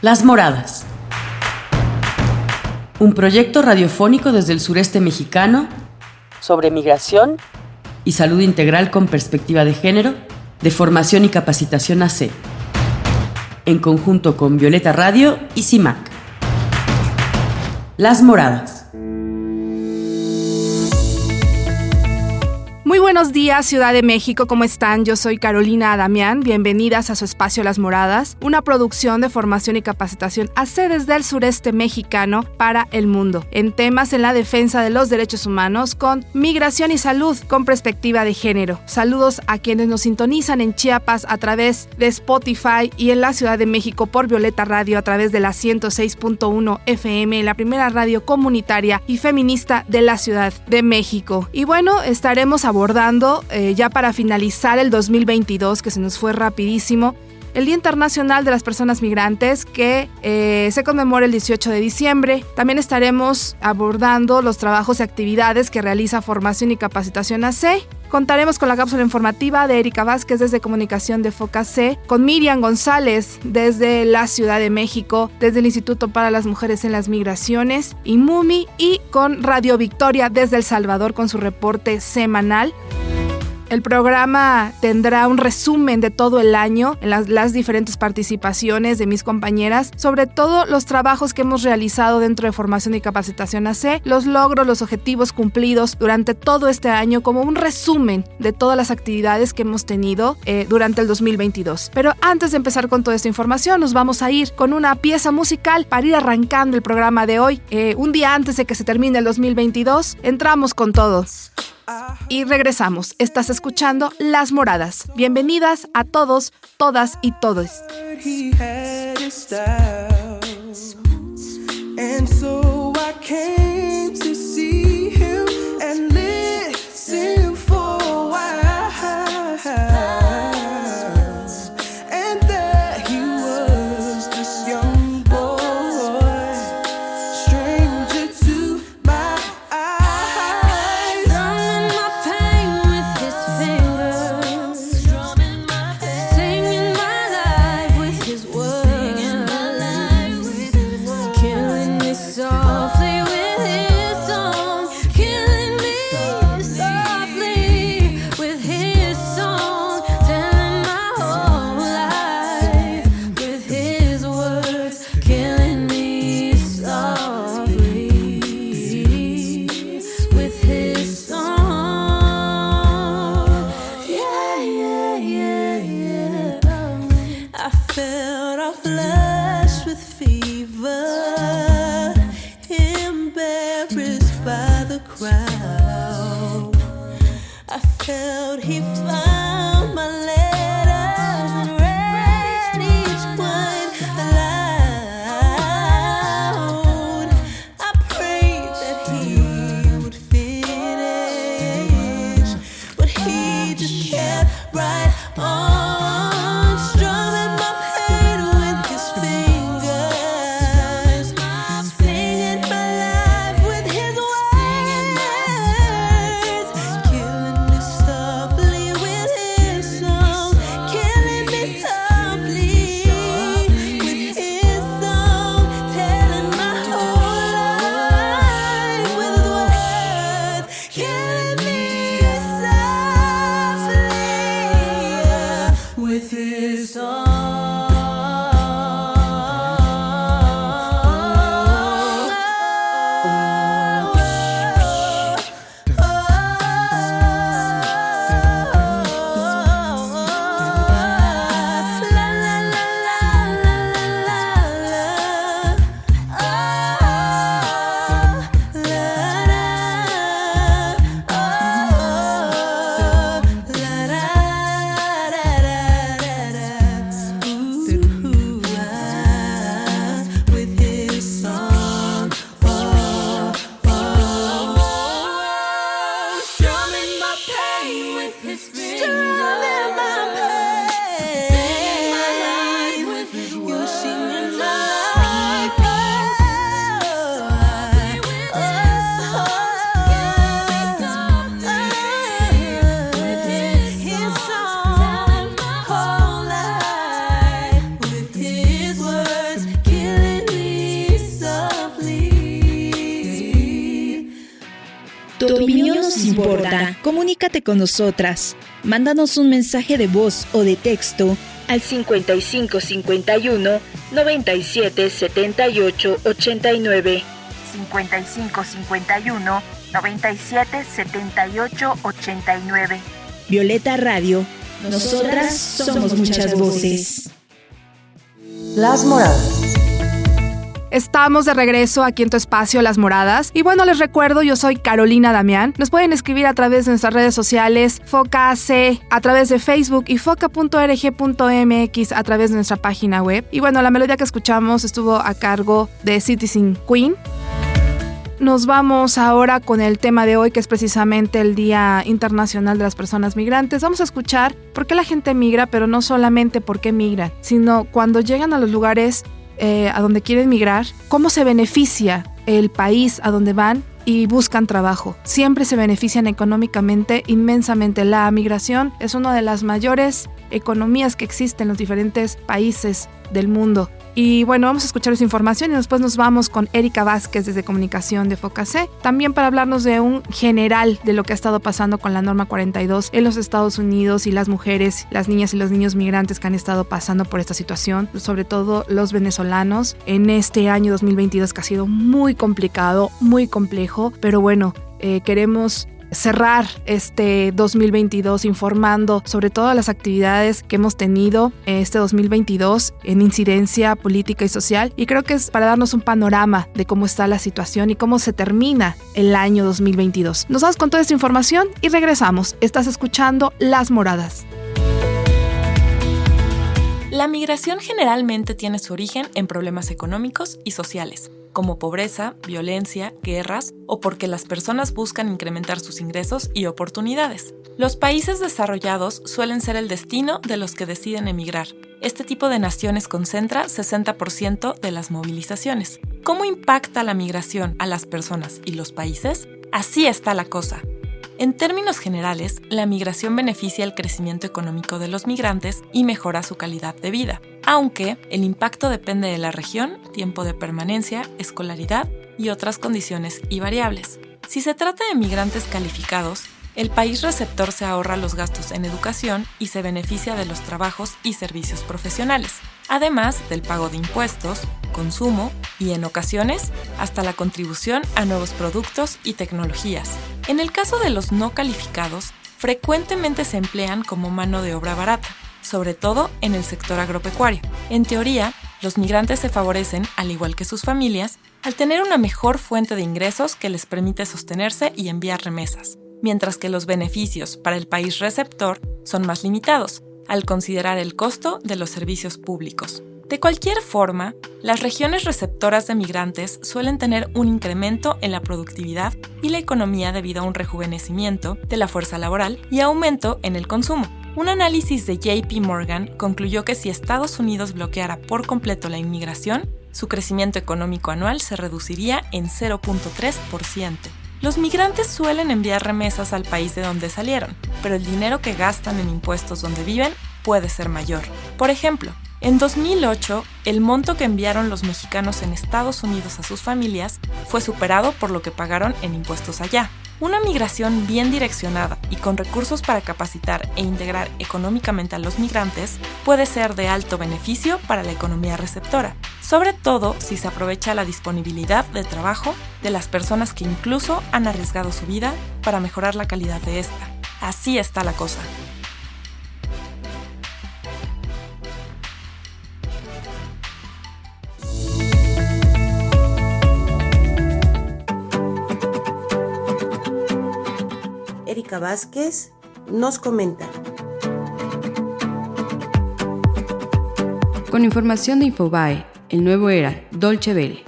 Las Moradas. Un proyecto radiofónico desde el sureste mexicano sobre migración y salud integral con perspectiva de género, de formación y capacitación AC, en conjunto con Violeta Radio y CIMAC. Las Moradas. Buenos días, Ciudad de México, ¿cómo están? Yo soy Carolina Damián, bienvenidas a su espacio Las Moradas, una producción de formación y capacitación a sedes del sureste mexicano para el mundo, en temas en la defensa de los derechos humanos con migración y salud con perspectiva de género. Saludos a quienes nos sintonizan en Chiapas a través de Spotify y en la Ciudad de México por Violeta Radio a través de la 106.1 FM, la primera radio comunitaria y feminista de la Ciudad de México. Y bueno, estaremos abordando eh, ya para finalizar el 2022, que se nos fue rapidísimo, el Día Internacional de las Personas Migrantes que eh, se conmemora el 18 de diciembre. También estaremos abordando los trabajos y actividades que realiza Formación y Capacitación AC. Contaremos con la cápsula informativa de Erika Vázquez desde Comunicación de Foca C, con Miriam González desde la Ciudad de México, desde el Instituto para las Mujeres en las Migraciones y MUMI y con Radio Victoria desde El Salvador con su reporte semanal. El programa tendrá un resumen de todo el año en las, diferentes participaciones de mis compañeras, sobre todo los trabajos que hemos realizado dentro de formación y capacitación AC, los logros, los objetivos cumplidos durante todo este año, como un resumen de todas las actividades que hemos tenido eh, durante el 2022. Pero antes de empezar con toda esta información, nos vamos a ir con una pieza musical para ir arrancando el programa de hoy. Eh, un día antes de que se termine el 2022, entramos con todos. Y regresamos. Estás escuchando Las Moradas. Bienvenidas a todos, todas y todos. Comunícate con nosotras. Mándanos un mensaje de voz o de texto al 55 51 97 78 89. 55 51 97 78 89. Violeta Radio. Nosotras somos muchas voces. Las Moradas. Estamos de regreso aquí en tu espacio Las Moradas. Y bueno, les recuerdo, yo soy Carolina Damián. Nos pueden escribir a través de nuestras redes sociales, FocaC, a través de Facebook y foca.rg.mx a través de nuestra página web. Y bueno, la melodía que escuchamos estuvo a cargo de Citizen Queen. Nos vamos ahora con el tema de hoy, que es precisamente el Día Internacional de las Personas Migrantes. Vamos a escuchar por qué la gente migra, pero no solamente por qué migran, sino cuando llegan a los lugares eh, a donde quieren migrar, cómo se beneficia el país a donde van y buscan trabajo. Siempre se benefician económicamente inmensamente. La migración es una de las mayores economías que existen en los diferentes países del mundo. Y bueno, vamos a escuchar esa información y después nos vamos con Erika Vázquez desde Comunicación de Focacé, también para hablarnos de un general de lo que ha estado pasando con la norma 42 en los Estados Unidos y las mujeres, las niñas y los niños migrantes que han estado pasando por esta situación, sobre todo los venezolanos. En este año 2022 que ha sido muy complicado, muy complejo, pero bueno, eh, queremos cerrar este 2022 informando sobre todas las actividades que hemos tenido este 2022 en incidencia política y social y creo que es para darnos un panorama de cómo está la situación y cómo se termina el año 2022. Nos vamos con toda esta información y regresamos. Estás escuchando Las Moradas. La migración generalmente tiene su origen en problemas económicos y sociales como pobreza, violencia, guerras o porque las personas buscan incrementar sus ingresos y oportunidades. Los países desarrollados suelen ser el destino de los que deciden emigrar. Este tipo de naciones concentra 60% de las movilizaciones. ¿Cómo impacta la migración a las personas y los países? Así está la cosa. En términos generales, la migración beneficia el crecimiento económico de los migrantes y mejora su calidad de vida, aunque el impacto depende de la región, tiempo de permanencia, escolaridad y otras condiciones y variables. Si se trata de migrantes calificados, el país receptor se ahorra los gastos en educación y se beneficia de los trabajos y servicios profesionales, además del pago de impuestos, consumo y, en ocasiones, hasta la contribución a nuevos productos y tecnologías. En el caso de los no calificados, frecuentemente se emplean como mano de obra barata, sobre todo en el sector agropecuario. En teoría, los migrantes se favorecen, al igual que sus familias, al tener una mejor fuente de ingresos que les permite sostenerse y enviar remesas mientras que los beneficios para el país receptor son más limitados, al considerar el costo de los servicios públicos. De cualquier forma, las regiones receptoras de migrantes suelen tener un incremento en la productividad y la economía debido a un rejuvenecimiento de la fuerza laboral y aumento en el consumo. Un análisis de JP Morgan concluyó que si Estados Unidos bloqueara por completo la inmigración, su crecimiento económico anual se reduciría en 0.3%. Los migrantes suelen enviar remesas al país de donde salieron, pero el dinero que gastan en impuestos donde viven puede ser mayor. Por ejemplo, en 2008, el monto que enviaron los mexicanos en Estados Unidos a sus familias fue superado por lo que pagaron en impuestos allá. Una migración bien direccionada y con recursos para capacitar e integrar económicamente a los migrantes puede ser de alto beneficio para la economía receptora, sobre todo si se aprovecha la disponibilidad de trabajo de las personas que incluso han arriesgado su vida para mejorar la calidad de esta. Así está la cosa. Erika Vázquez nos comenta. Con información de Infobae, el nuevo era Dolce Vele.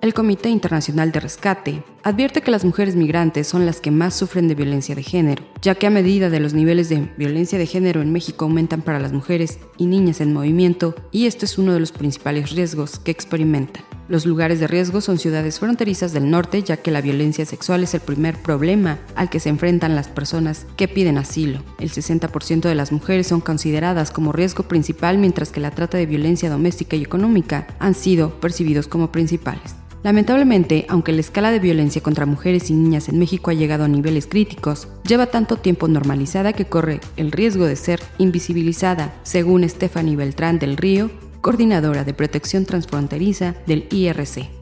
El Comité Internacional de Rescate advierte que las mujeres migrantes son las que más sufren de violencia de género, ya que a medida de los niveles de violencia de género en México aumentan para las mujeres y niñas en movimiento, y esto es uno de los principales riesgos que experimentan. Los lugares de riesgo son ciudades fronterizas del norte, ya que la violencia sexual es el primer problema al que se enfrentan las personas que piden asilo. El 60% de las mujeres son consideradas como riesgo principal, mientras que la trata de violencia doméstica y económica han sido percibidos como principales. Lamentablemente, aunque la escala de violencia contra mujeres y niñas en México ha llegado a niveles críticos, lleva tanto tiempo normalizada que corre el riesgo de ser invisibilizada, según Stephanie Beltrán del Río, coordinadora de protección transfronteriza del IRC.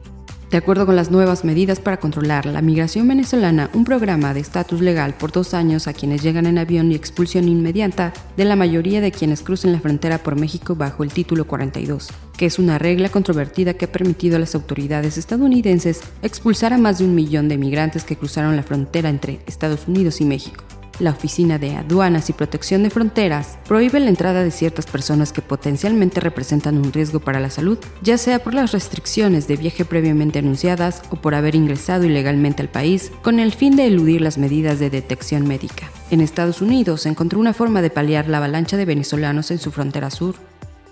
De acuerdo con las nuevas medidas para controlar la migración venezolana, un programa de estatus legal por dos años a quienes llegan en avión y expulsión inmediata de la mayoría de quienes crucen la frontera por México bajo el título 42, que es una regla controvertida que ha permitido a las autoridades estadounidenses expulsar a más de un millón de migrantes que cruzaron la frontera entre Estados Unidos y México la Oficina de Aduanas y Protección de Fronteras prohíbe la entrada de ciertas personas que potencialmente representan un riesgo para la salud, ya sea por las restricciones de viaje previamente anunciadas o por haber ingresado ilegalmente al país con el fin de eludir las medidas de detección médica. En Estados Unidos se encontró una forma de paliar la avalancha de venezolanos en su frontera sur,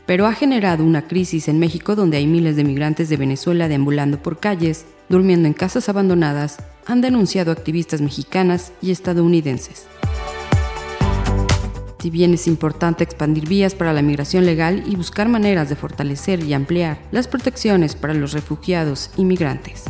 pero ha generado una crisis en México donde hay miles de migrantes de Venezuela deambulando por calles, durmiendo en casas abandonadas, han denunciado activistas mexicanas y estadounidenses. Si bien es importante expandir vías para la migración legal y buscar maneras de fortalecer y ampliar las protecciones para los refugiados y migrantes.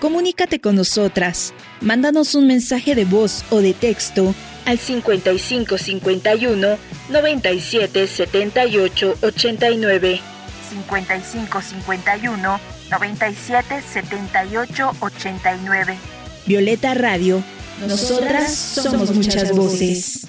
Comunícate con nosotras. Mándanos un mensaje de voz o de texto al 5551 97 78 89. 5551 97 78 89. Violeta Radio. Nosotras somos muchas voces.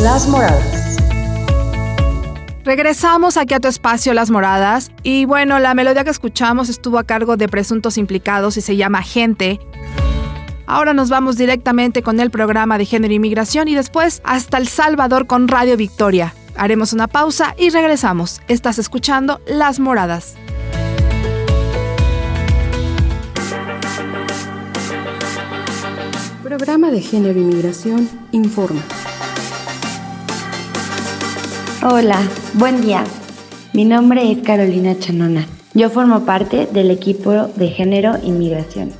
Las Moradas. Regresamos aquí a tu espacio Las Moradas y bueno, la melodía que escuchamos estuvo a cargo de presuntos implicados y se llama Gente. Ahora nos vamos directamente con el programa de género y migración y después hasta El Salvador con Radio Victoria. Haremos una pausa y regresamos. Estás escuchando Las Moradas. Programa de Género y Migración informa. Hola, buen día. Mi nombre es Carolina Chanona. Yo formo parte del equipo de Género y Migración.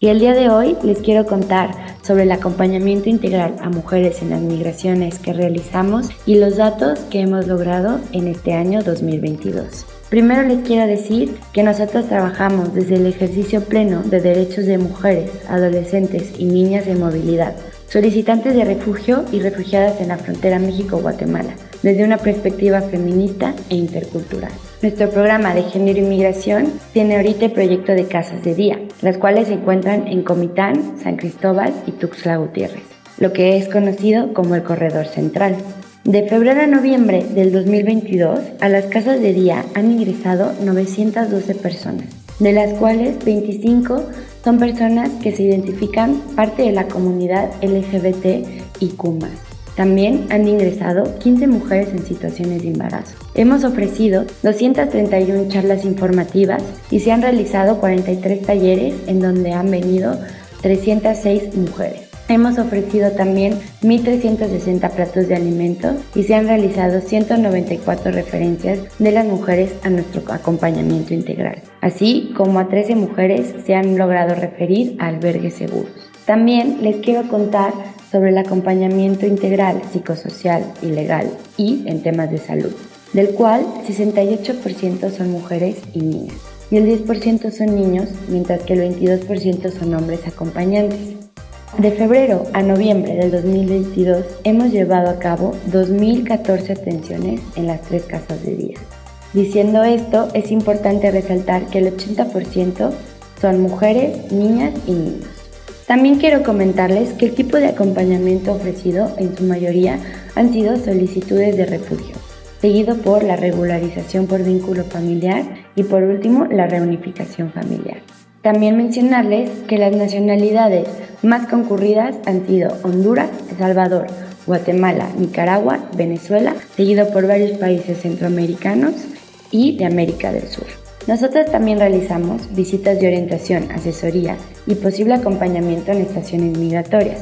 Y el día de hoy les quiero contar sobre el acompañamiento integral a mujeres en las migraciones que realizamos y los datos que hemos logrado en este año 2022. Primero les quiero decir que nosotros trabajamos desde el ejercicio pleno de derechos de mujeres, adolescentes y niñas de movilidad, solicitantes de refugio y refugiadas en la frontera México-Guatemala, desde una perspectiva feminista e intercultural. Nuestro programa de género y migración tiene ahorita el proyecto de casas de día, las cuales se encuentran en Comitán, San Cristóbal y Tuxtla Gutiérrez, lo que es conocido como el Corredor Central. De febrero a noviembre del 2022, a las casas de día han ingresado 912 personas, de las cuales 25 son personas que se identifican parte de la comunidad LGBT y Kumas. También han ingresado 15 mujeres en situaciones de embarazo. Hemos ofrecido 231 charlas informativas y se han realizado 43 talleres en donde han venido 306 mujeres. Hemos ofrecido también 1.360 platos de alimentos y se han realizado 194 referencias de las mujeres a nuestro acompañamiento integral, así como a 13 mujeres se han logrado referir a albergues seguros. También les quiero contar sobre el acompañamiento integral psicosocial y legal y en temas de salud, del cual 68% son mujeres y niñas y el 10% son niños, mientras que el 22% son hombres acompañantes. De febrero a noviembre del 2022 hemos llevado a cabo 2.014 atenciones en las tres casas de día. Diciendo esto, es importante resaltar que el 80% son mujeres, niñas y niños. También quiero comentarles que el tipo de acompañamiento ofrecido en su mayoría han sido solicitudes de refugio, seguido por la regularización por vínculo familiar y por último la reunificación familiar. También mencionarles que las nacionalidades más concurridas han sido Honduras, El Salvador, Guatemala, Nicaragua, Venezuela, seguido por varios países centroamericanos y de América del Sur. Nosotros también realizamos visitas de orientación, asesoría y posible acompañamiento en estaciones migratorias.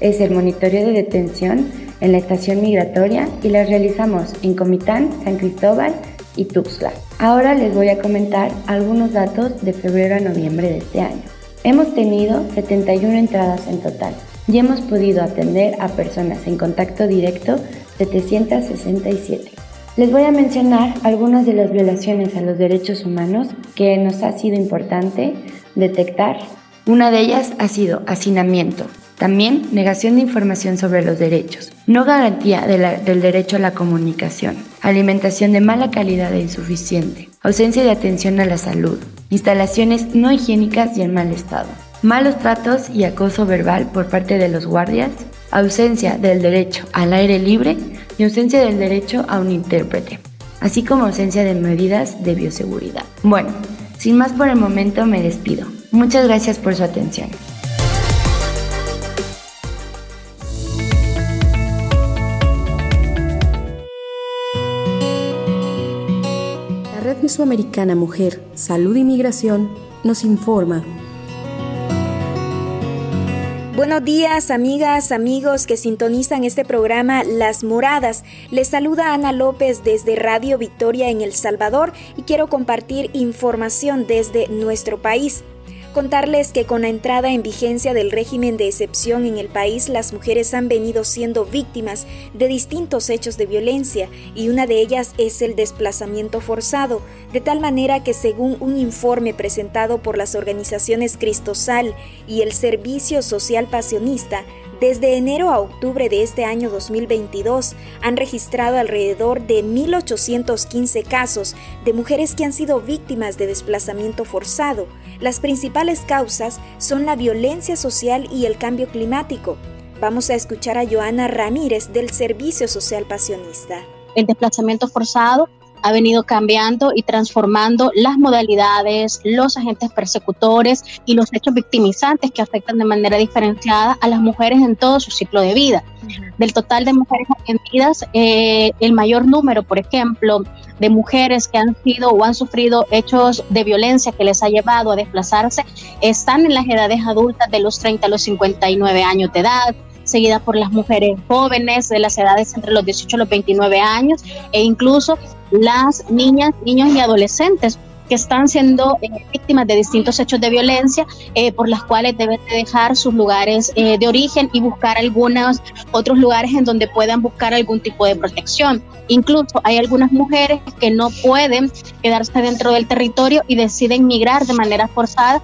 Es el monitoreo de detención en la estación migratoria y las realizamos en Comitán, San Cristóbal y Tuxtla. Ahora les voy a comentar algunos datos de febrero a noviembre de este año. Hemos tenido 71 entradas en total y hemos podido atender a personas en contacto directo 767. Les voy a mencionar algunas de las violaciones a los derechos humanos que nos ha sido importante detectar. Una de ellas ha sido hacinamiento, también negación de información sobre los derechos, no garantía del derecho a la comunicación, alimentación de mala calidad e insuficiente, ausencia de atención a la salud, instalaciones no higiénicas y en mal estado, malos tratos y acoso verbal por parte de los guardias, ausencia del derecho al aire libre y ausencia del derecho a un intérprete, así como ausencia de medidas de bioseguridad. Bueno, sin más por el momento me despido. Muchas gracias por su atención. Mesoamericana Mujer, Salud y Migración nos informa. Buenos días, amigas, amigos que sintonizan este programa Las Moradas. Les saluda Ana López desde Radio Victoria en El Salvador y quiero compartir información desde nuestro país. Contarles que con la entrada en vigencia del régimen de excepción en el país, las mujeres han venido siendo víctimas de distintos hechos de violencia y una de ellas es el desplazamiento forzado, de tal manera que según un informe presentado por las organizaciones Cristosal y el Servicio Social Pasionista, Desde enero a octubre de este año 2022 han registrado alrededor de 1.815 casos de mujeres que han sido víctimas de desplazamiento forzado. Las principales causas son la violencia social y el cambio climático. Vamos a escuchar a Joana Ramírez del Servicio Social Pasionista. El desplazamiento forzado ha venido cambiando y transformando las modalidades, los agentes persecutores y los hechos victimizantes que afectan de manera diferenciada a las mujeres en todo su ciclo de vida. Del total de mujeres argentinas, eh, el mayor número, por ejemplo, de mujeres que han sido o han sufrido hechos de violencia que les ha llevado a desplazarse, están en las edades adultas de los 30 a los 59 años de edad, seguida por las mujeres jóvenes de las edades entre los 18 y los 29 años e incluso las niñas, niños y adolescentes que están siendo eh, víctimas de distintos hechos de violencia eh, por las cuales deben de dejar sus lugares eh, de origen y buscar algunos otros lugares en donde puedan buscar algún tipo de protección. Incluso hay algunas mujeres que no pueden quedarse dentro del territorio y deciden migrar de manera forzada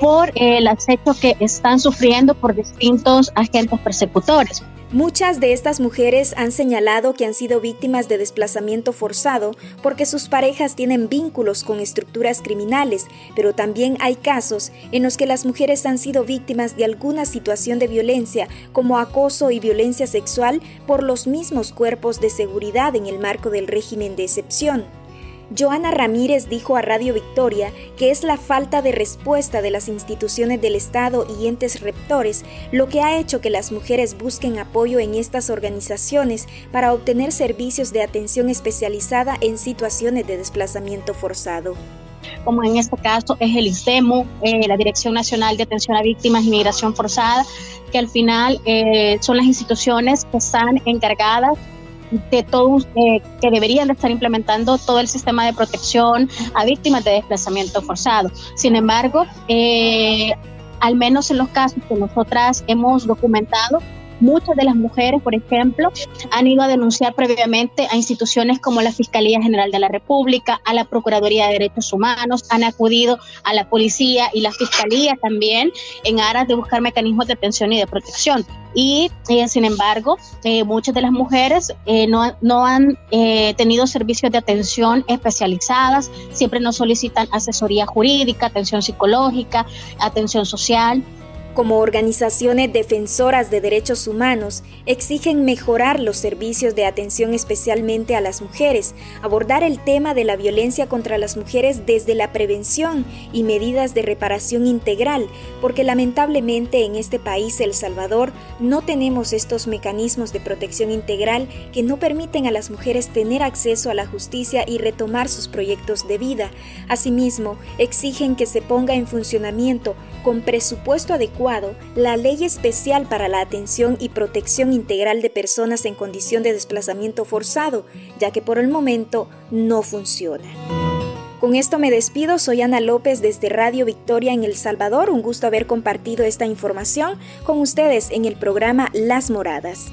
por el acecho que están sufriendo por distintos agentes persecutores. Muchas de estas mujeres han señalado que han sido víctimas de desplazamiento forzado porque sus parejas tienen vínculos con estructuras criminales, pero también hay casos en los que las mujeres han sido víctimas de alguna situación de violencia, como acoso y violencia sexual, por los mismos cuerpos de seguridad en el marco del régimen de excepción. Joana Ramírez dijo a Radio Victoria que es la falta de respuesta de las instituciones del Estado y entes rectores lo que ha hecho que las mujeres busquen apoyo en estas organizaciones para obtener servicios de atención especializada en situaciones de desplazamiento forzado. Como en este caso es el ISEMU, eh, la Dirección Nacional de Atención a Víctimas y Migración Forzada, que al final eh, son las instituciones que están encargadas de todos eh, que deberían de estar implementando todo el sistema de protección a víctimas de desplazamiento forzado. Sin embargo, eh, al menos en los casos que nosotras hemos documentado, Muchas de las mujeres, por ejemplo, han ido a denunciar previamente a instituciones como la Fiscalía General de la República, a la Procuraduría de Derechos Humanos, han acudido a la policía y la Fiscalía también en aras de buscar mecanismos de atención y de protección. Y eh, sin embargo, eh, muchas de las mujeres eh, no, no, han tenido servicios de atención especializadas, siempre nos solicitan asesoría jurídica, atención psicológica, atención social como organizaciones defensoras de derechos humanos, exigen mejorar los servicios de atención especialmente a las mujeres, abordar el tema de la violencia contra las mujeres desde la prevención y medidas de reparación integral, porque lamentablemente en este país, El Salvador, no tenemos estos mecanismos de protección integral que no permiten a las mujeres tener acceso a la justicia y retomar sus proyectos de vida. Asimismo, exigen que se ponga en funcionamiento con presupuesto adecuado la Ley Especial para la Atención y Protección Integral de Personas en Condición de Desplazamiento Forzado, ya que por el momento no funciona. Con esto me despido, soy Ana López desde Radio Victoria en El Salvador, un gusto haber compartido esta información con ustedes en el programa Las Moradas.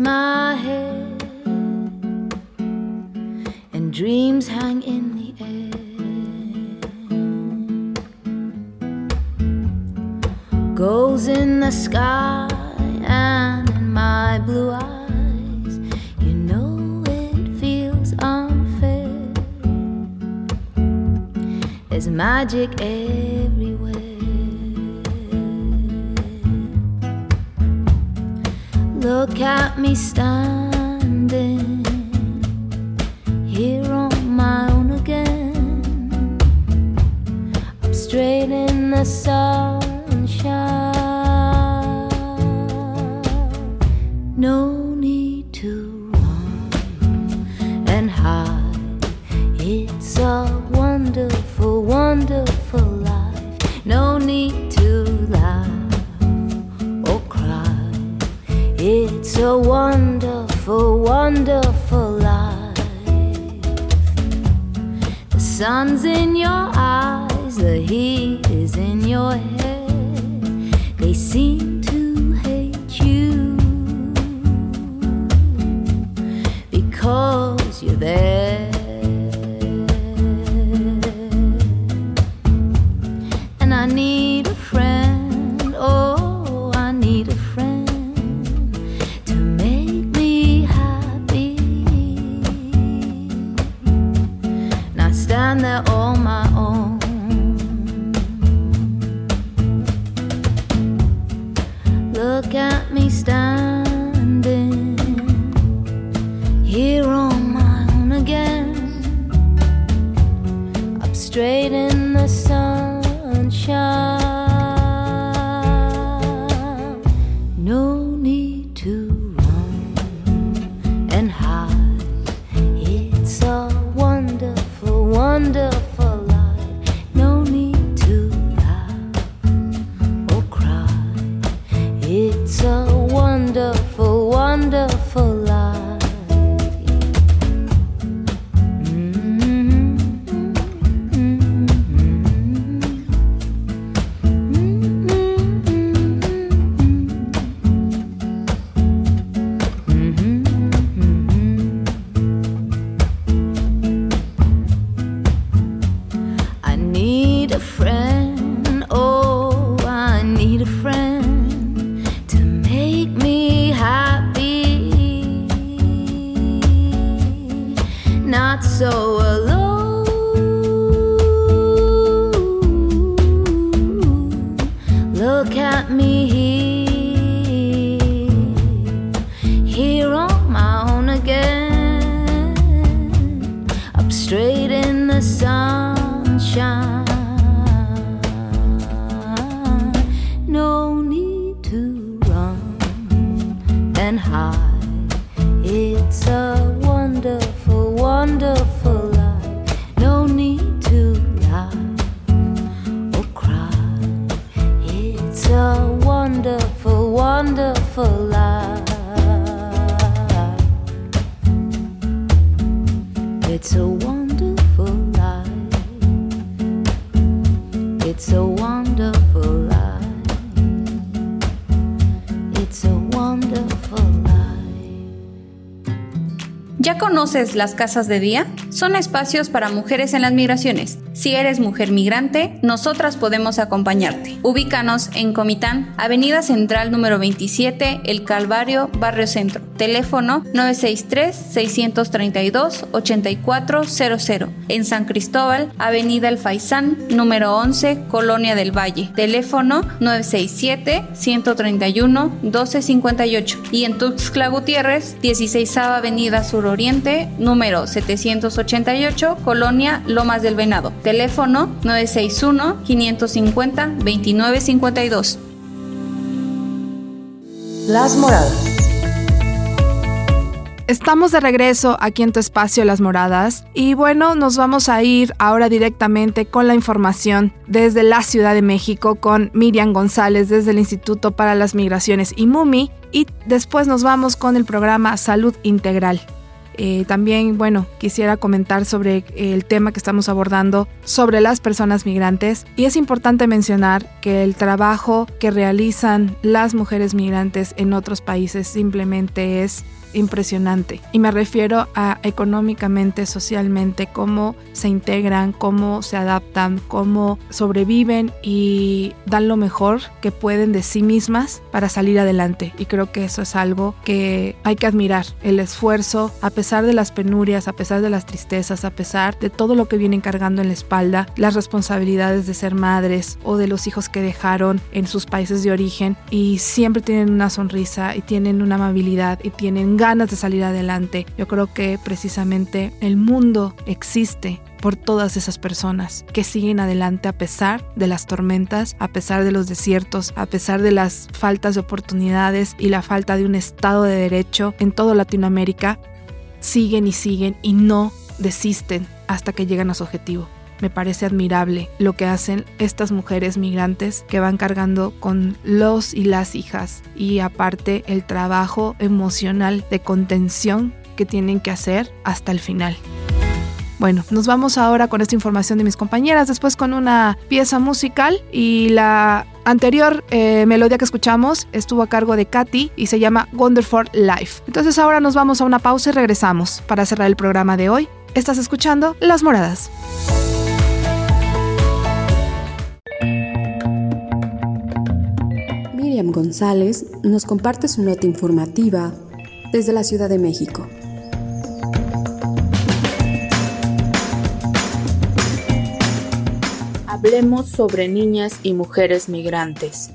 my head, and dreams hang in the air. Goals in the sky and in my blue eyes, you know it feels unfair. There's magic everywhere. Look at me standing here on my own again. I'm straight in the sunshine. No a wonderful, wonderful life. The sun's in your eyes, the heat is in your head. They seem to hate you because you're there. Not so alone. Look at me here, here on my own again, up straight in the sunshine. Las casas de día? Son espacios para mujeres en las migraciones. Si eres mujer migrante, nosotras podemos acompañarte. Ubícanos en Comitán, Avenida Central número 27, El Calvario, Barrio Centro. Teléfono 963-632-8400. En San Cristóbal, Avenida El Faisán, número 11, Colonia del Valle. Teléfono 967-131-1258. Y en Tuxtla Gutiérrez, 16 Avenida Suroriente, número 788, Colonia Lomas del Venado. Teléfono 961-550-2952. Las Moradas. Estamos de regreso aquí en tu espacio Las Moradas y bueno, nos vamos a ir ahora directamente con la información desde la Ciudad de México con Miriam González desde el Instituto para las Migraciones y MUMI y después nos vamos con el programa Salud Integral. Eh, también, bueno, quisiera comentar sobre el tema que estamos abordando sobre las personas migrantes. Y es importante mencionar que el trabajo que realizan las mujeres migrantes en otros países simplemente es impresionante. Y me refiero a económicamente, socialmente, cómo se integran, cómo se adaptan, cómo sobreviven y dan lo mejor que pueden de sí mismas para salir adelante. Y creo que eso es algo que hay que admirar, el esfuerzo, a pesar de las penurias, a pesar de las tristezas, a pesar de todo lo que vienen cargando en la espalda, las responsabilidades de ser madres o de los hijos que dejaron en sus países de origen y siempre tienen una sonrisa y tienen una amabilidad y tienen ganas de salir adelante. Yo creo que precisamente el mundo existe por todas esas personas que siguen adelante a pesar de las tormentas, a pesar de los desiertos, a pesar de las faltas de oportunidades y la falta de un Estado de Derecho en toda Latinoamérica, siguen y siguen y no desisten hasta que llegan a su objetivo. Me parece admirable lo que hacen estas mujeres migrantes que van cargando con los y las hijas y aparte el trabajo emocional de contención que tienen que hacer hasta el final. Bueno, nos vamos ahora con esta información de mis compañeras, después con una pieza musical y la anterior eh, melodía que escuchamos estuvo a cargo de Katy y se llama Wonderful Life. Entonces ahora nos vamos a una pausa y regresamos para cerrar el programa de hoy. Estás escuchando Las Moradas. González nos comparte su nota informativa desde la Ciudad de México. Hablemos sobre niñas y mujeres migrantes.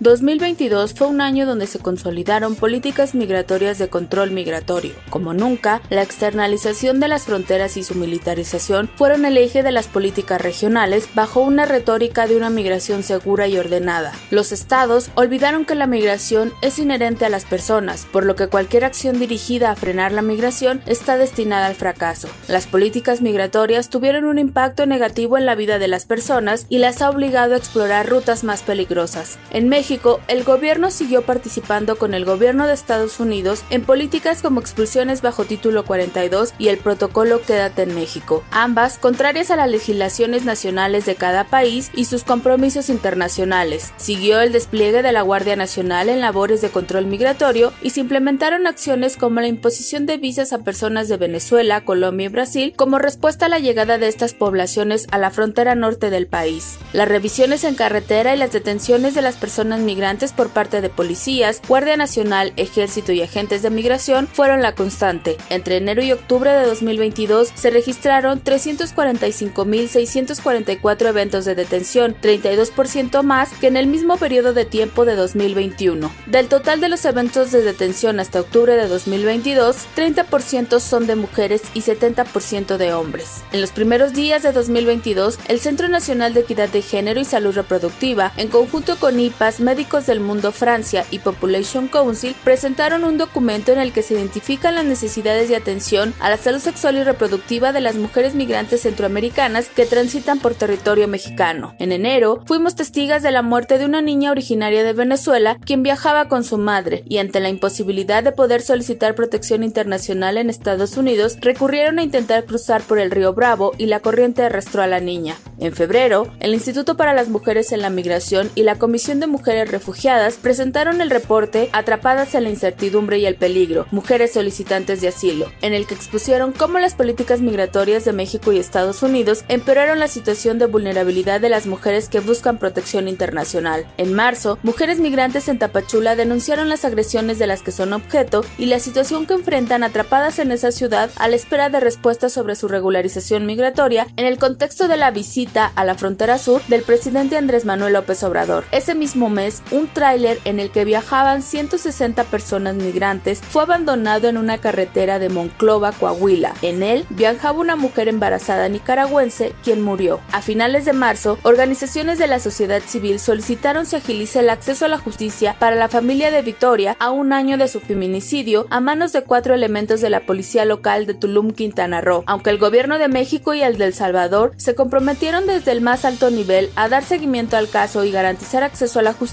2022 fue un año donde se consolidaron políticas migratorias de control migratorio. Como nunca, la externalización de las fronteras y su militarización fueron el eje de las políticas regionales bajo una retórica de una migración segura y ordenada. Los estados olvidaron que la migración es inherente a las personas, por lo que cualquier acción dirigida a frenar la migración está destinada al fracaso. Las políticas migratorias tuvieron un impacto negativo en la vida de las personas y las ha obligado a explorar rutas más peligrosas. En México, el gobierno siguió participando con el gobierno de Estados Unidos en políticas como expulsiones bajo título 42 y el protocolo Quédate en México, ambas contrarias a las legislaciones nacionales de cada país y sus compromisos internacionales. Siguió el despliegue de la Guardia Nacional en labores de control migratorio y se implementaron acciones como la imposición de visas a personas de Venezuela, Colombia y Brasil como respuesta a la llegada de estas poblaciones a la frontera norte del país. Las revisiones en carretera y las detenciones de las personas migrantes por parte de policías, Guardia Nacional, Ejército y agentes de migración fueron la constante. Entre enero y octubre de 2022 se registraron 345.644 eventos de detención, 32% más que en el mismo periodo de tiempo de 2021. Del total de los eventos de detención hasta octubre de 2022, 30% son de mujeres y 70% de hombres. En los primeros días de 2022, el Centro Nacional de Equidad de Género y Salud Reproductiva, en conjunto con IPAS, Médicos del Mundo Francia y Population Council presentaron un documento en el que se identifican las necesidades de atención a la salud sexual y reproductiva de las mujeres migrantes centroamericanas que transitan por territorio mexicano. En enero, fuimos testigas de la muerte de una niña originaria de Venezuela quien viajaba con su madre y ante la imposibilidad de poder solicitar protección internacional en Estados Unidos, recurrieron a intentar cruzar por el río Bravo y la corriente arrastró a la niña. En febrero, el Instituto para las Mujeres en la Migración y la Comisión de Mujeres refugiadas presentaron el reporte Atrapadas en la incertidumbre y el peligro, mujeres solicitantes de asilo, en el que expusieron cómo las políticas migratorias de México y Estados Unidos empeoraron la situación de vulnerabilidad de las mujeres que buscan protección internacional. En marzo, mujeres migrantes en Tapachula denunciaron las agresiones de las que son objeto y la situación que enfrentan atrapadas en esa ciudad a la espera de respuestas sobre su regularización migratoria en el contexto de la visita a la frontera sur del presidente Andrés Manuel López Obrador. Ese mismo mes, un tráiler en el que viajaban 160 personas migrantes fue abandonado en una carretera de Monclova, Coahuila. En él viajaba una mujer embarazada nicaragüense quien murió. A finales de marzo, organizaciones de la sociedad civil solicitaron se agilice el acceso a la justicia para la familia de Victoria a un año de su feminicidio a manos de cuatro elementos de la policía local de Tulum, Quintana Roo. Aunque el gobierno de México y el de El Salvador se comprometieron desde el más alto nivel a dar seguimiento al caso y garantizar acceso a la justicia,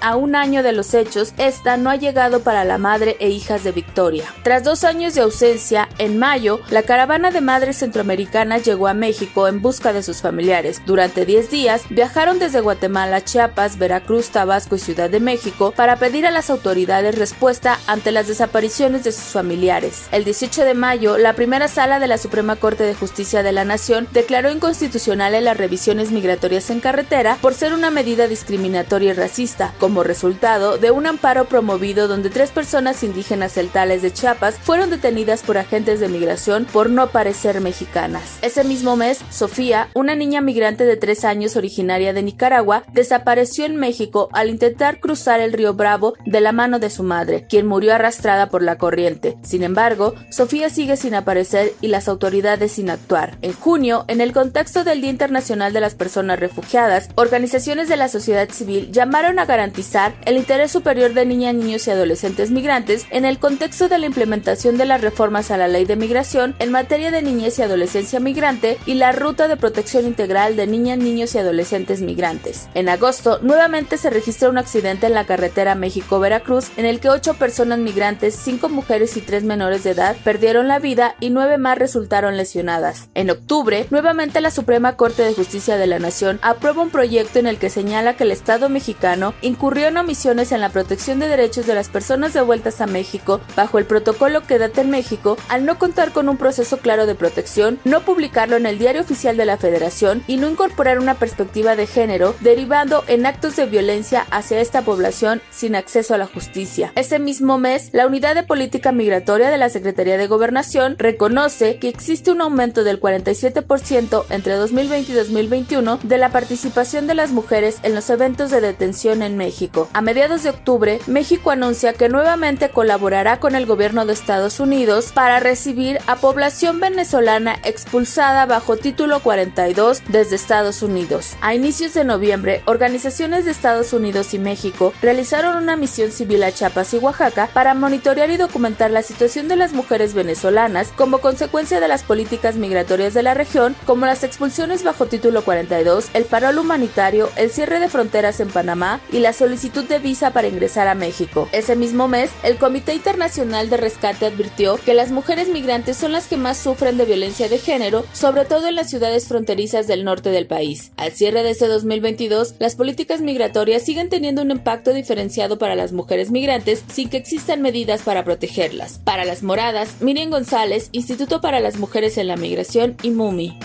a un año de los hechos, esta no ha llegado para la madre e hijas de Victoria. Tras dos años de ausencia, en mayo, la caravana de madres centroamericanas llegó a México en busca de sus familiares. Durante 10 días, viajaron desde Guatemala, Chiapas, Veracruz, Tabasco y Ciudad de México para pedir a las autoridades respuesta ante las desapariciones de sus familiares. El 18 de mayo, la primera sala de la Suprema Corte de Justicia de la Nación declaró inconstitucionales las revisiones migratorias en carretera por ser una medida discriminatoria y racista como resultado de un amparo promovido donde tres personas indígenas celtales de Chiapas fueron detenidas por agentes de migración por no parecer mexicanas. Ese mismo mes, Sofía, una niña migrante de tres años originaria de Nicaragua, desapareció en México al intentar cruzar el río Bravo de la mano de su madre, quien murió arrastrada por la corriente. Sin embargo, Sofía sigue sin aparecer y las autoridades sin actuar. En junio, en el contexto del Día Internacional de las Personas Refugiadas, organizaciones de la sociedad civil llamaron a garantizar el interés superior de niñas, niños y adolescentes migrantes en el contexto de la implementación de las reformas a la ley de migración en materia de niñez y adolescencia migrante y la ruta de protección integral de niñas, niños y adolescentes migrantes. En agosto, nuevamente se registró un accidente en la carretera México-Veracruz en el que ocho personas migrantes, cinco mujeres y tres menores de edad perdieron la vida y nueve más resultaron lesionadas. En octubre, nuevamente la Suprema Corte de Justicia de la Nación aprueba un proyecto en el que señala que el Estado mexicano incurrió en omisiones en la protección de derechos de las personas devueltas a México bajo el protocolo que data en México al no contar con un proceso claro de protección, no publicarlo en el Diario Oficial de la Federación y no incorporar una perspectiva de género, derivando en actos de violencia hacia esta población sin acceso a la justicia. Ese mismo mes, la Unidad de Política Migratoria de la Secretaría de Gobernación reconoce que existe un aumento del 47% entre 2020 y 2021 de la participación de las mujeres en los eventos de detención en México. A mediados de octubre, México anuncia que nuevamente colaborará con el gobierno de Estados Unidos para recibir a población venezolana expulsada bajo título 42 desde Estados Unidos. A inicios de noviembre, organizaciones de Estados Unidos y México realizaron una misión civil a Chiapas y Oaxaca para monitorear y documentar la situación de las mujeres venezolanas como consecuencia de las políticas migratorias de la región, como las expulsiones bajo título 42, el paro humanitario, el cierre de fronteras en Panamá y la solicitud de visa para ingresar a México. Ese mismo mes, el Comité Internacional de Rescate advirtió que las mujeres migrantes son las que más sufren de violencia de género, sobre todo en las ciudades fronterizas del norte del país. Al cierre de este 2022, las políticas migratorias siguen teniendo un impacto diferenciado para las mujeres migrantes sin que existan medidas para protegerlas. Para las moradas, Miriam González, Instituto para las Mujeres en la Migración y MUMI.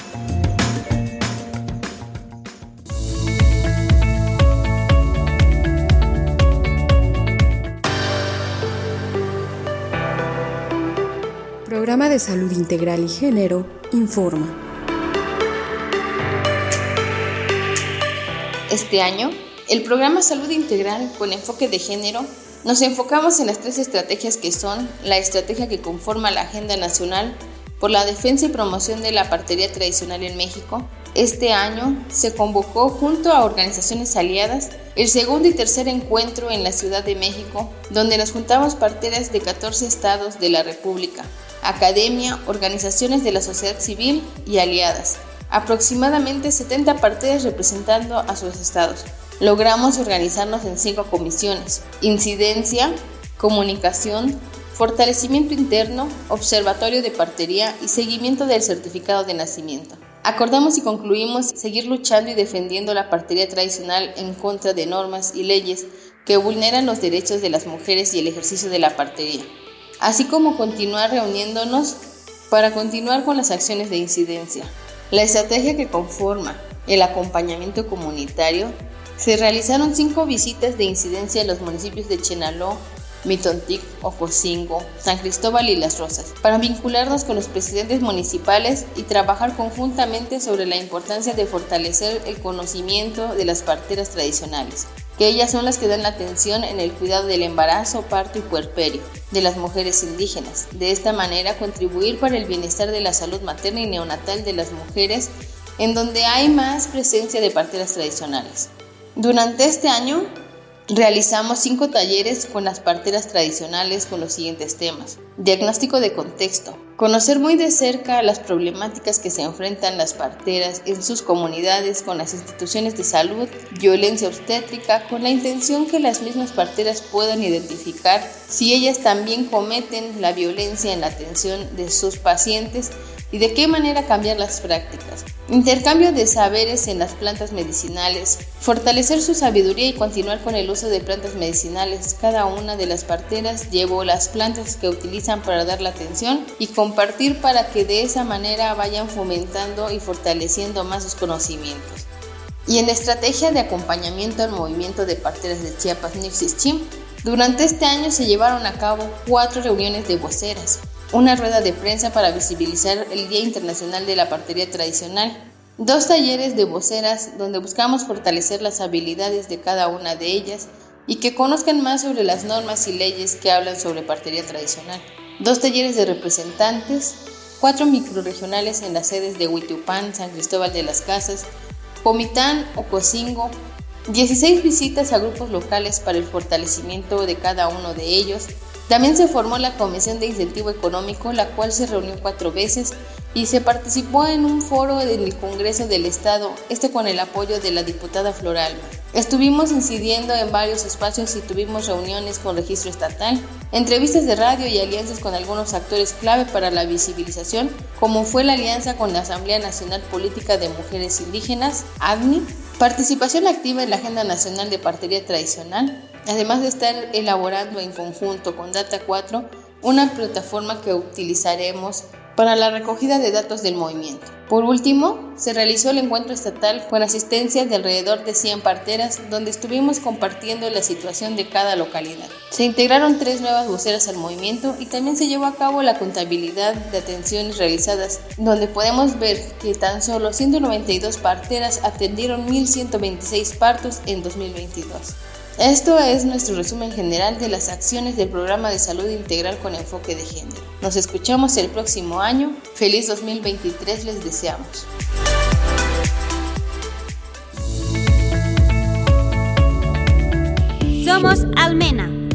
Programa de Salud Integral y Género informa. Este año, el programa Salud Integral con enfoque de género nos enfocamos en las tres estrategias que son la estrategia que conforma la Agenda Nacional por la defensa y promoción de la partería tradicional en México. Este año se convocó junto a organizaciones aliadas el segundo y tercer encuentro en la Ciudad de México, donde nos juntamos parteras de 14 estados de la República, academia, organizaciones de la sociedad civil y aliadas, aproximadamente 70 parteras representando a sus estados. Logramos organizarnos en cinco comisiones, incidencia, comunicación, fortalecimiento interno, observatorio de partería y seguimiento del certificado de nacimiento. Acordamos y concluimos seguir luchando y defendiendo la partería tradicional en contra de normas y leyes que vulneran los derechos de las mujeres y el ejercicio de la partería, así como continuar reuniéndonos para continuar con las acciones de incidencia. La estrategia que conforma el acompañamiento comunitario se realizaron cinco visitas de incidencia en los municipios de Chenaló, Mitontic, Ocosingo, San Cristóbal y Las Rosas, para vincularnos con los presidentes municipales y trabajar conjuntamente sobre la importancia de fortalecer el conocimiento de las parteras tradicionales, que ellas son las que dan la atención en el cuidado del embarazo, parto y puerperio de las mujeres indígenas. De esta manera contribuir para el bienestar de la salud materna y neonatal de las mujeres en donde hay más presencia de parteras tradicionales. Durante este año realizamos cinco talleres con las parteras tradicionales con los siguientes temas. Diagnóstico de contexto. Conocer muy de cerca las problemáticas que se enfrentan las parteras en sus comunidades con las instituciones de salud, violencia obstétrica, con la intención que las mismas parteras puedan identificar si ellas también cometen la violencia en la atención de sus pacientes y de qué manera cambiar las prácticas. Intercambio de saberes en las plantas medicinales, fortalecer su sabiduría y continuar con el uso de plantas medicinales. Cada una de las parteras llevó las plantas que utilizan para dar la atención y compartir para que de esa manera vayan fomentando y fortaleciendo más sus conocimientos. Y en la estrategia de acompañamiento al movimiento de parteras de Chiapas Nixis Chim, durante este año se llevaron a cabo cuatro reuniones de voceras, una rueda de prensa para visibilizar el Día Internacional de la Partería Tradicional, dos talleres de voceras donde buscamos fortalecer las habilidades de cada una de ellas y que conozcan más sobre las normas y leyes que hablan sobre partería tradicional, dos talleres de representantes, cuatro microregionales en las sedes de Huitupán, San Cristóbal de las Casas, Comitán, Ocosingo, 16 visitas a grupos locales para el fortalecimiento de cada uno de ellos. También se formó la Comisión de Incentivo Económico, la cual se reunió cuatro veces y se participó en un foro en el Congreso del Estado, esto con el apoyo de la diputada Floral. Estuvimos incidiendo en varios espacios y tuvimos reuniones con registro estatal, entrevistas de radio y alianzas con algunos actores clave para la visibilización, como fue la alianza con la Asamblea Nacional Política de Mujeres Indígenas, ADNI, participación activa en la Agenda Nacional de Partería Tradicional, además de estar elaborando en conjunto con Data 4 una plataforma que utilizaremos para la recogida de datos del movimiento. Por último, se realizó el encuentro estatal con asistencia de alrededor de 100 parteras, donde estuvimos compartiendo la situación de cada localidad. Se integraron tres nuevas voceras al movimiento y también se llevó a cabo la contabilidad de atenciones realizadas, donde podemos ver que tan solo 192 parteras atendieron 1.126 partos en 2022. Esto es nuestro resumen general de las acciones del programa de salud integral con enfoque de género. Nos escuchamos el próximo año. Feliz 2023 les deseamos. Somos Almena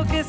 Lo que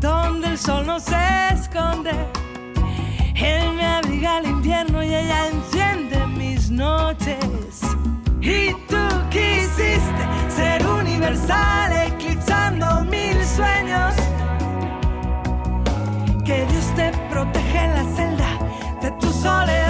donde el sol no se esconde. Él me abriga el invierno y ella enciende mis noches. Y tú quisiste ser universal, eclipsando mil sueños. Que Dios te proteja en la celda de tu soledad.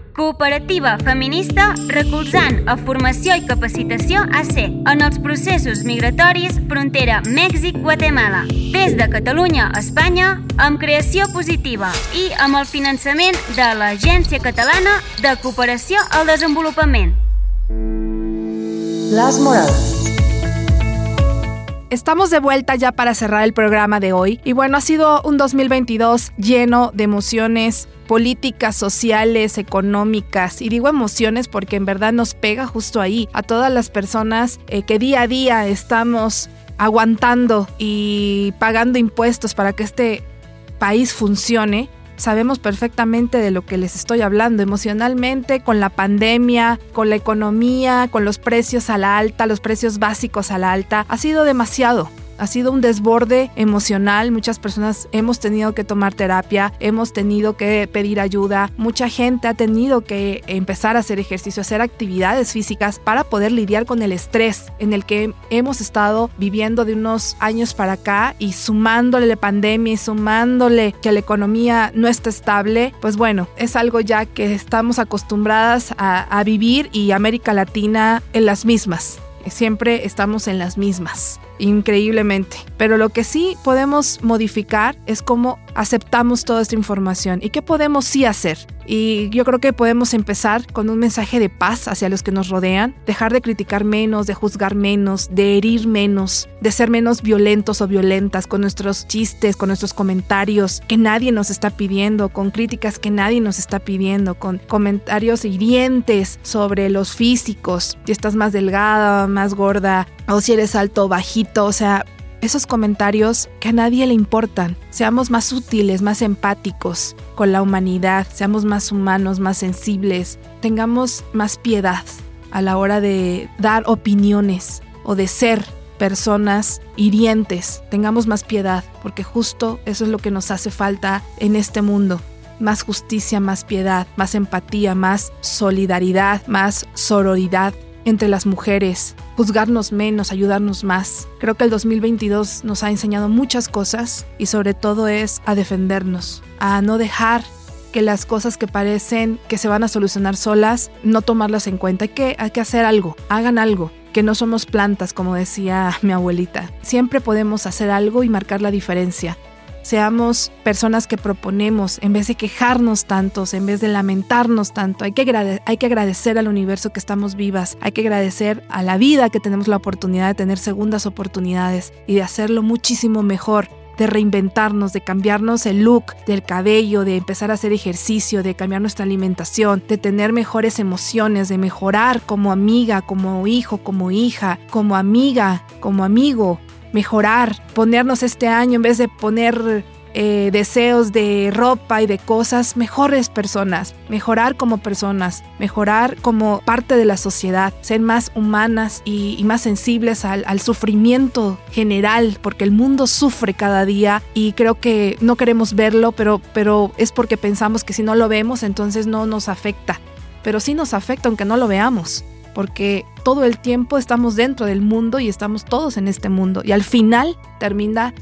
cooperativa feminista recolzant a formació i capacitació AC en els processos migratoris frontera Mèxic-Guatemala. Des de Catalunya a Espanya, amb creació positiva i amb el finançament de l'Agència Catalana de Cooperació al Desenvolupament. Las Moradas. Estamos de vuelta ya para cerrar el programa de hoy. Y bueno, ha sido un 2022 lleno de emociones políticas, sociales, económicas. Y digo emociones porque en verdad nos pega justo ahí a todas las personas eh, que día a día estamos aguantando y pagando impuestos para que este país funcione sabemos perfectamente de lo que les estoy hablando emocionalmente, con la pandemia, con la economía, con los precios a la alta, los precios básicos a la alta. Ha sido demasiado ha sido un desborde emocional. Muchas personas hemos tenido que tomar terapia, hemos tenido que pedir ayuda. Mucha gente ha tenido que empezar a hacer ejercicio, hacer actividades físicas para poder lidiar con el estrés en el que hemos estado viviendo de unos años para acá y sumándole la pandemia y sumándole que la economía no está estable, pues bueno, es algo ya que estamos acostumbradas a, a vivir y América Latina en las mismas. Siempre estamos en las mismas increíblemente. Pero lo que sí podemos modificar es cómo aceptamos toda esta información y qué podemos sí hacer. Y yo creo que podemos empezar con un mensaje de paz hacia los que nos rodean, dejar de criticar menos, de juzgar menos, de herir menos, de ser menos violentos o violentas con nuestros chistes, con nuestros comentarios que nadie nos está pidiendo, con críticas que nadie nos está pidiendo, con comentarios hirientes sobre los físicos, si estás más delgada, más gorda, o si eres alto o bajito, o sea, esos comentarios que a nadie le importan. Seamos más útiles, más empáticos con la humanidad, seamos más humanos, más sensibles, tengamos más piedad a la hora de dar opiniones o de ser personas hirientes, tengamos más piedad, porque justo eso es lo que nos hace falta en este mundo. Más justicia, más piedad, más empatía, más solidaridad, más sororidad entre las mujeres, juzgarnos menos, ayudarnos más. Creo que el 2022 nos ha enseñado muchas cosas y sobre todo es a defendernos, a no dejar que las cosas que parecen que se van a solucionar solas, no tomarlas en cuenta. Hay que, hay que hacer algo, hagan algo que no somos plantas, como decía mi abuelita. Siempre podemos hacer algo y marcar la diferencia seamos personas que proponemos, en vez de quejarnos tantos, en vez de lamentarnos tanto. Hay que, hay que agradecer al universo que estamos vivas, hay que agradecer a la vida que tenemos la oportunidad de tener segundas oportunidades y de hacerlo muchísimo mejor de reinventarnos, de cambiarnos el look del cabello, de empezar a hacer ejercicio, de cambiar nuestra alimentación, de tener mejores emociones, de mejorar como amiga, como hijo, como hija, como amiga, como amigo, mejorar, ponernos este año en vez de poner eh, deseos de ropa y de cosas, mejores personas, mejorar como personas, mejorar como parte de la sociedad, ser más humanas y, más sensibles al, al, sufrimiento general, porque el mundo sufre cada día y creo que no queremos verlo, pero, pero es porque pensamos que si no lo vemos entonces no nos afecta, pero sí nos afecta aunque no lo veamos porque todo el tiempo estamos dentro del mundo y estamos todos en este mundo y al final termina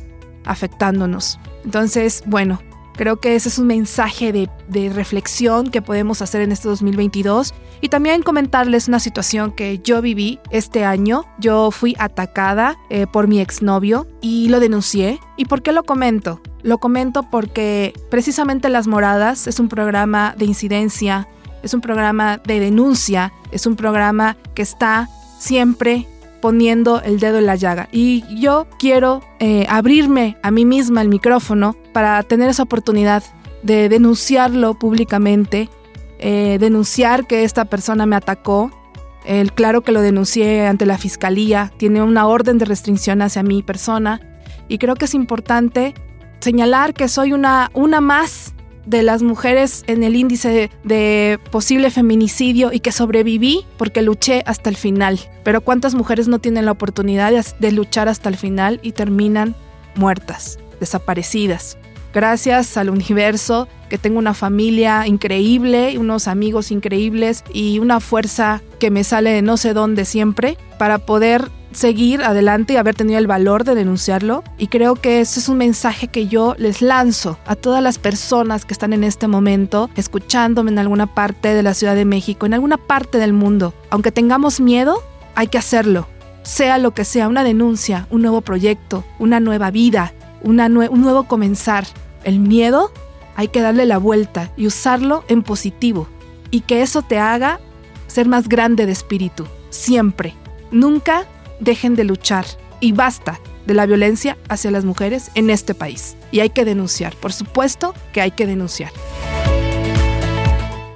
afectándonos. Entonces, bueno, creo que ese es un mensaje de, reflexión que podemos hacer en este 2022 y también comentarles una situación que yo viví este año. Yo fui atacada eh, por mi exnovio y lo denuncié. ¿Y por qué lo comento? Lo comento porque precisamente Las Moradas es un programa de incidencia es un programa de denuncia, es un programa que está siempre poniendo el dedo en la llaga. Y yo quiero eh, abrirme a mí misma el micrófono para tener esa oportunidad de denunciarlo públicamente, eh, denunciar que esta persona me atacó. El, claro que lo denuncié ante la fiscalía, tiene una orden de restricción hacia mi persona y creo que es importante señalar que soy una, una más de las mujeres en el índice de posible feminicidio y que sobreviví porque luché hasta el final. Pero ¿cuántas mujeres no tienen la oportunidad de luchar hasta el final y terminan muertas, desaparecidas? Gracias al universo que tengo una familia increíble, unos amigos increíbles y una fuerza que me sale de no sé dónde siempre para poder seguir adelante y haber tenido el valor de denunciarlo. Y creo que ese es un mensaje que yo les lanzo a todas las personas que están en este momento escuchándome en alguna parte de la Ciudad de México, en alguna parte del mundo. Aunque tengamos miedo, hay que hacerlo. Sea lo que sea, una denuncia, un nuevo proyecto, una nueva vida, una un nuevo comenzar. El miedo hay que darle la vuelta y usarlo en positivo. Y que eso te haga ser más grande de espíritu. Siempre. Nunca dejen de luchar. Y basta de la violencia hacia las mujeres en este país. Y hay que denunciar. Por supuesto que hay que denunciar.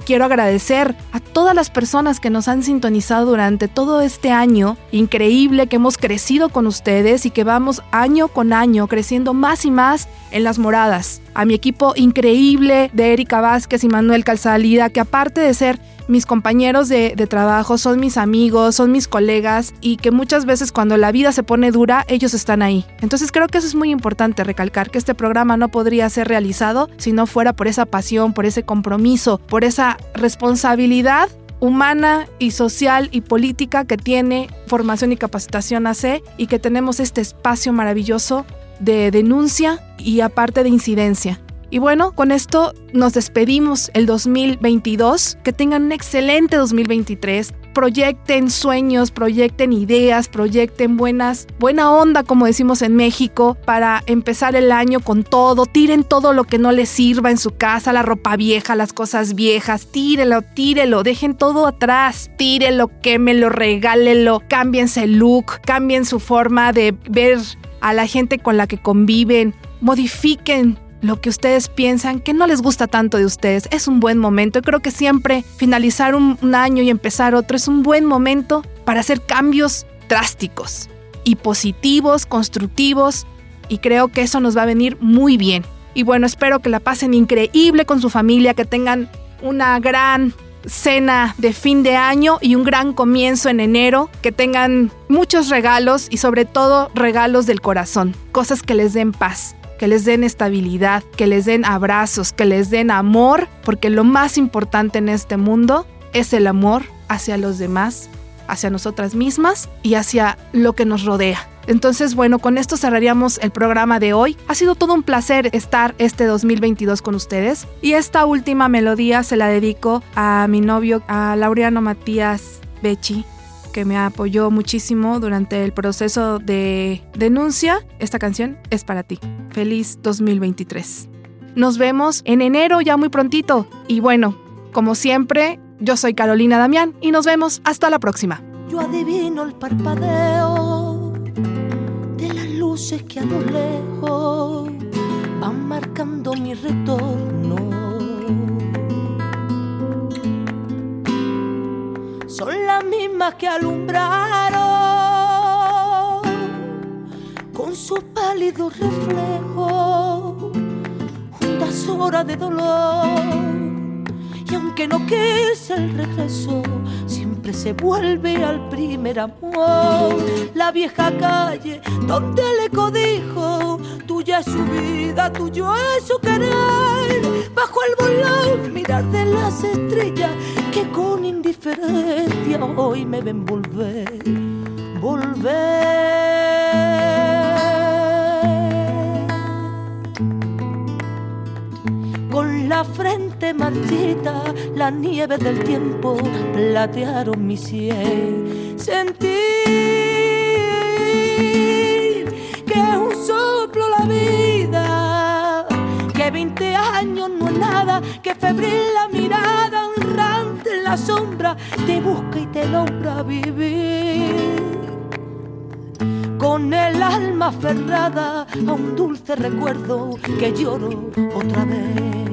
Quiero agradecer a todas las personas que nos han sintonizado durante todo este año increíble que hemos crecido con ustedes y que vamos año con año creciendo más y más en las moradas. A mi equipo increíble de Erika Vázquez y Manuel Calzalida, que aparte de ser mis compañeros de, trabajo, son mis amigos, son mis colegas y que muchas veces cuando la vida se pone dura, ellos están ahí. Entonces creo que eso es muy importante recalcar, que este programa no podría ser realizado si no fuera por esa pasión, por ese compromiso, por esa responsabilidad humana y social y política que tiene Formación y Capacitación AC y que tenemos este espacio maravilloso de denuncia y aparte de incidencia. Y bueno, con esto nos despedimos el 2022. Que tengan un excelente 2023. Proyecten sueños, proyecten ideas, proyecten buenas, buena onda, como decimos en México, para empezar el año con todo. Tiren todo lo que no les sirva en su casa, la ropa vieja, las cosas viejas. Tírelo, tírelo, dejen todo atrás. Tírelo, quémelo, regálelo, cámbiense el look, cambien su forma de ver a la gente con la que conviven. Modifiquen lo que ustedes piensan que no les gusta tanto de ustedes. Es un buen momento. Creo que siempre finalizar un, un, año y empezar otro es un buen momento para hacer cambios drásticos y positivos, constructivos. Y creo que eso nos va a venir muy bien. Y bueno, espero que la pasen increíble con su familia, que tengan una gran cena de fin de año y un gran comienzo en enero, que tengan muchos regalos y sobre todo regalos del corazón, cosas que les den paz que les den estabilidad, que les den abrazos, que les den amor, porque lo más importante en este mundo es el amor hacia los demás, hacia nosotras mismas y hacia lo que nos rodea. Entonces, bueno, con esto cerraríamos el programa de hoy. Ha sido todo un placer estar este 2022 con ustedes. Y esta última melodía se la dedico a mi novio, a Laureano Matías Becci, que me apoyó muchísimo durante el proceso de denuncia. Esta canción es para ti. Feliz 2023. Nos vemos en enero ya muy prontito. Y bueno, como siempre, yo soy Carolina Damián y nos vemos hasta la próxima. Yo adivino el parpadeo de las luces que a lo lejos van marcando mi retorno. Mismas que alumbraron con su pálido reflejo juntas horas de dolor. Y aunque no quise el regreso, siempre se vuelve al primer amor. La vieja calle donde le codijo, tuya es su vida, tuyo es su querer. Bajo el volón, de las estrellas que con indiferencia hoy me ven volver, volver. Con la frente marchita, la nieve del tiempo platearon mi sien. Sentir que febril la mirada, honrante en la sombra, te busca y te logra vivir con el alma aferrada a un dulce recuerdo que lloro otra vez.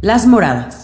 Las Moradas.